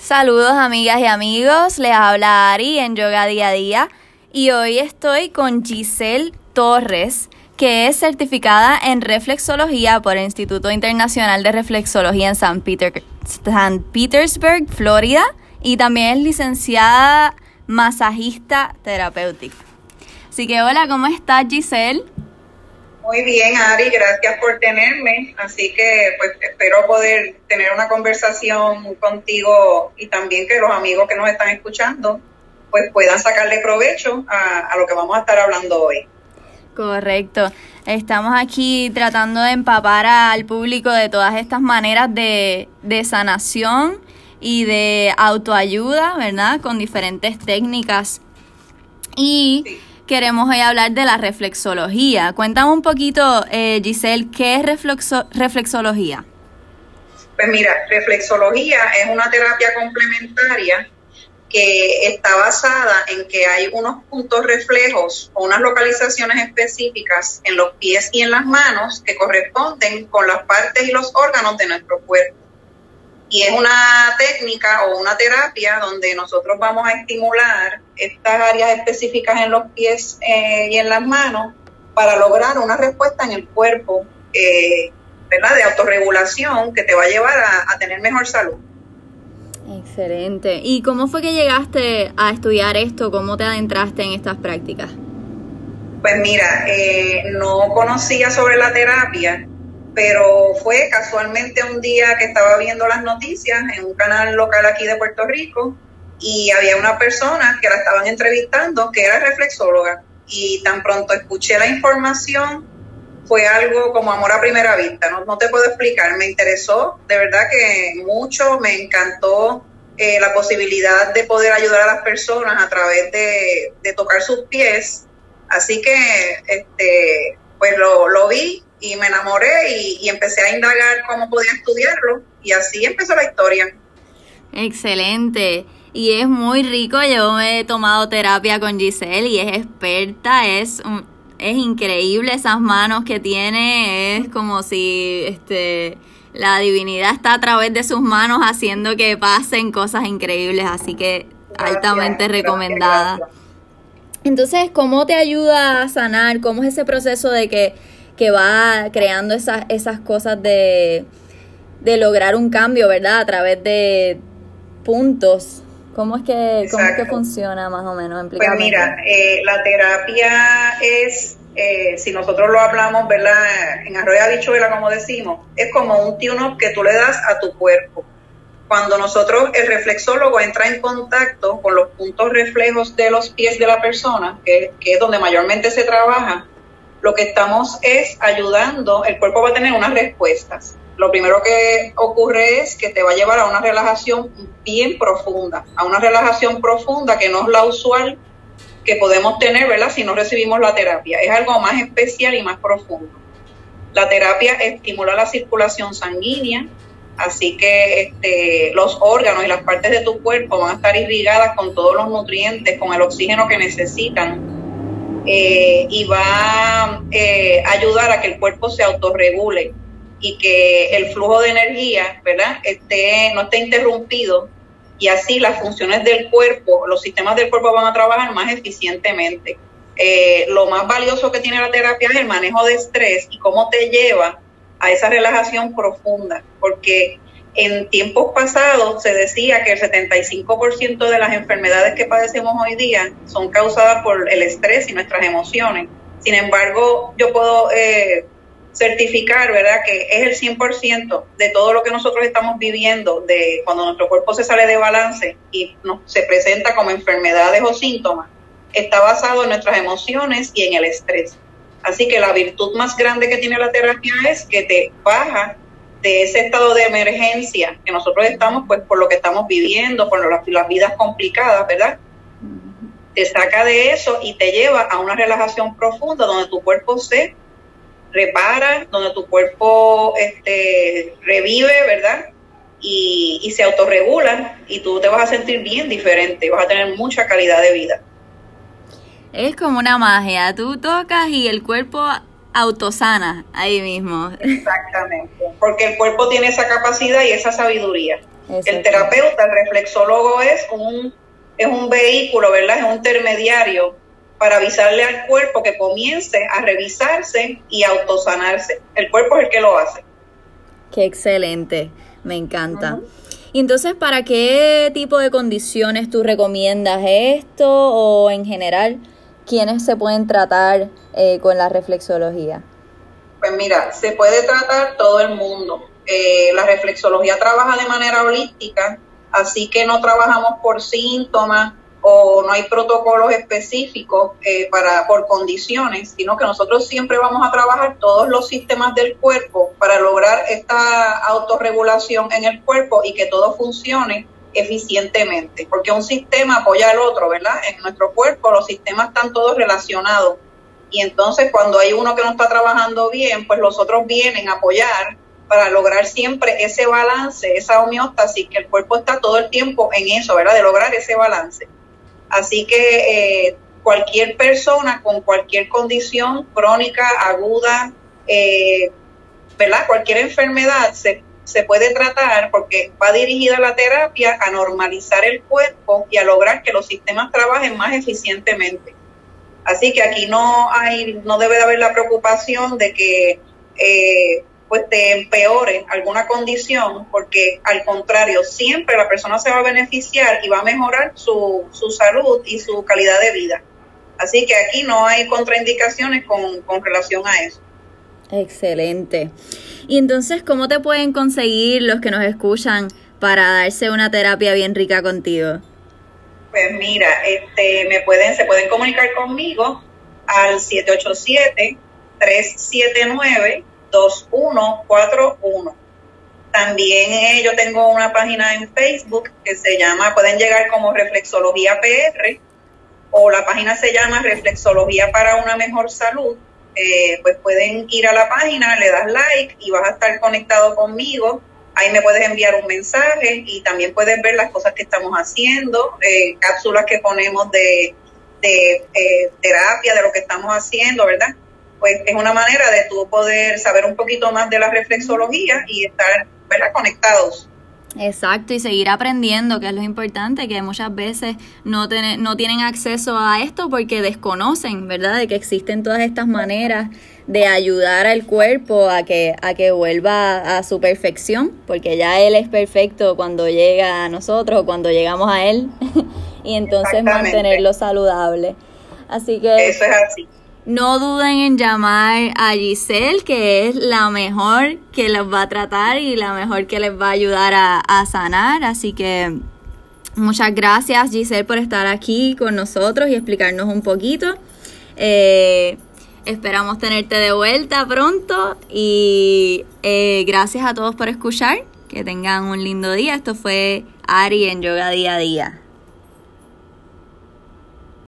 Saludos amigas y amigos, les habla Ari en Yoga Día a Día y hoy estoy con Giselle Torres, que es certificada en reflexología por el Instituto Internacional de Reflexología en San, San Petersburg, Florida, y también es licenciada masajista terapéutica. Así que hola, ¿cómo estás Giselle? Muy bien, Ari, gracias por tenerme. Así que pues espero poder tener una conversación contigo y también que los amigos que nos están escuchando pues puedan sacarle provecho a, lo que vamos a estar hablando hoy. Correcto. Estamos aquí tratando de empapar al público de todas estas maneras de, de sanación y de autoayuda, ¿verdad? Con diferentes técnicas. Y queremos hoy hablar de la reflexología. Cuéntame un poquito, eh, Giselle, ¿qué es reflexología? Pues mira, reflexología es una terapia complementaria que está basada en que hay unos puntos reflejos o unas localizaciones específicas en los pies y en las manos que corresponden con las partes y los órganos de nuestro cuerpo y es una técnica o una terapia donde nosotros vamos a estimular estas áreas específicas en los pies eh, y en las manos para lograr una respuesta en el cuerpo, eh, ¿verdad? De autorregulación que te va a llevar a, tener mejor salud. Excelente. ¿Y cómo fue que llegaste a estudiar esto? ¿Cómo te adentraste en estas prácticas? Pues mira, eh, no conocía sobre la terapia pero fue casualmente un día que estaba viendo las noticias en un canal local aquí de Puerto Rico y había una persona que la estaban entrevistando que era reflexóloga. Y tan pronto escuché la información fue algo como amor a primera vista, no, te puedo explicar, me interesó, de verdad que mucho, me encantó eh, la posibilidad de poder ayudar a las personas a través de, tocar sus pies, así que este, pues lo, lo vi y me enamoré y, empecé a indagar cómo podía estudiarlo y así empezó la historia. Excelente. Y es muy rico, yo me he tomado terapia con Giselle y es experta, es es increíble esas manos que tiene, es como si este la divinidad está a través de sus manos haciendo que pasen cosas increíbles, así que altamente recomendada. Entonces, ¿cómo te ayuda a sanar? ¿Cómo es ese proceso de que que va creando esas, esas cosas de, lograr un cambio, ¿verdad? A través de puntos. ¿Cómo es que, cómo es que funciona más o menos? Pues mira, eh, la terapia es, eh, si nosotros lo hablamos, ¿verdad? En arroyo habichuela, como decimos, es como un tune que tú le das a tu cuerpo. Cuando nosotros, el reflexólogo entra en contacto con los puntos reflejos de los pies de la persona, que, que es donde mayormente se trabaja, lo que estamos es ayudando, el cuerpo va a tener unas respuestas. Lo primero que ocurre es que te va a llevar a una relajación bien profunda, a una relajación profunda que no es la usual que podemos tener, ¿verdad? Si no recibimos la terapia. Es algo más especial y más profundo. La terapia estimula la circulación sanguínea, así que este, los órganos y las partes de tu cuerpo van a estar irrigadas con todos los nutrientes, con el oxígeno que necesitan eh, y va a eh, ayudar a que el cuerpo se autorregule y que el flujo de energía, ¿verdad?, esté, no esté interrumpido y así las funciones del cuerpo, los sistemas del cuerpo van a trabajar más eficientemente. Eh, lo más valioso que tiene la terapia es el manejo de estrés y cómo te lleva a esa relajación profunda, porque en tiempos pasados se decía que el 75% de las enfermedades que padecemos hoy día son causadas por el estrés y nuestras emociones. Sin embargo, yo puedo eh, certificar, ¿verdad?, que es el 100% de todo lo que nosotros estamos viviendo, de cuando nuestro cuerpo se sale de balance y se presenta como enfermedades o síntomas, está basado en nuestras emociones y en el estrés. Así que la virtud más grande que tiene la terapia es que te baja de ese estado de emergencia que nosotros estamos, pues por lo que estamos viviendo, por las, las vidas complicadas, ¿verdad? Te saca de eso y te lleva a una relajación profunda donde tu cuerpo se repara, donde tu cuerpo este, revive, ¿verdad? Y, y se autorregula y tú te vas a sentir bien diferente, vas a tener mucha calidad de vida. Es como una magia, tú tocas y el cuerpo autosana ahí mismo. Exactamente, porque el cuerpo tiene esa capacidad y esa sabiduría. El terapeuta, el reflexólogo es un, es un vehículo, ¿verdad? Es un intermediario para avisarle al cuerpo que comience a revisarse y autosanarse. El cuerpo es el que lo hace. Qué excelente, me encanta. Y entonces, ¿para qué tipo de condiciones tú recomiendas esto o en general, quiénes se pueden tratar eh, con la reflexología? Pues mira, se puede tratar todo el mundo. Eh, la reflexología trabaja de manera holística, así que no trabajamos por síntomas, o no hay protocolos específicos eh, para por condiciones, sino que nosotros siempre vamos a trabajar todos los sistemas del cuerpo para lograr esta autorregulación en el cuerpo y que todo funcione eficientemente, porque un sistema apoya al otro, ¿verdad? En nuestro cuerpo los sistemas están todos relacionados y entonces cuando hay uno que no está trabajando bien, pues los otros vienen a apoyar para lograr siempre ese balance, esa homeostasis, que el cuerpo está todo el tiempo en eso, ¿verdad? De lograr ese balance. Así que eh, cualquier persona con cualquier condición crónica, aguda, eh, ¿verdad? Cualquier enfermedad se, se puede tratar porque va dirigida la terapia a normalizar el cuerpo y a lograr que los sistemas trabajen más eficientemente. Así que aquí no hay, no debe de haber la preocupación de que eh, pues te empeore alguna condición, porque al contrario, siempre la persona se va a beneficiar y va a mejorar su, su salud y su calidad de vida. Así que aquí no hay contraindicaciones con, con relación a eso. Excelente. Y entonces, ¿cómo te pueden conseguir los que nos escuchan para darse una terapia bien rica contigo? Pues mira, este, me pueden, se pueden comunicar conmigo al 787 379 2141. También eh, yo tengo una página en Facebook que se llama, pueden llegar como Reflexología PR o la página se llama Reflexología para una mejor salud. Eh, pues pueden ir a la página, le das like y vas a estar conectado conmigo. Ahí me puedes enviar un mensaje y también puedes ver las cosas que estamos haciendo, eh, cápsulas que ponemos de, de terapia, de lo que estamos haciendo, ¿verdad? pues es una manera de tú poder saber un poquito más de la reflexología y estar ¿verdad? conectados. Exacto, y seguir aprendiendo, que es lo importante, que muchas veces no, no tienen acceso a esto porque desconocen, ¿verdad?, de que existen todas estas maneras de ayudar al cuerpo a que, a que vuelva a su perfección, porque ya Él es perfecto cuando llega a nosotros o cuando llegamos a Él, y entonces mantenerlo saludable. Así que... Eso es así. No duden en llamar a Giselle, que es la mejor que les va a tratar y la mejor que les va a ayudar a, sanar. Así que muchas gracias Giselle por estar aquí con nosotros y explicarnos un poquito. Eh, esperamos tenerte de vuelta pronto y eh, gracias a todos por escuchar. Que tengan un lindo día. Esto fue Ari en Yoga Día a Día.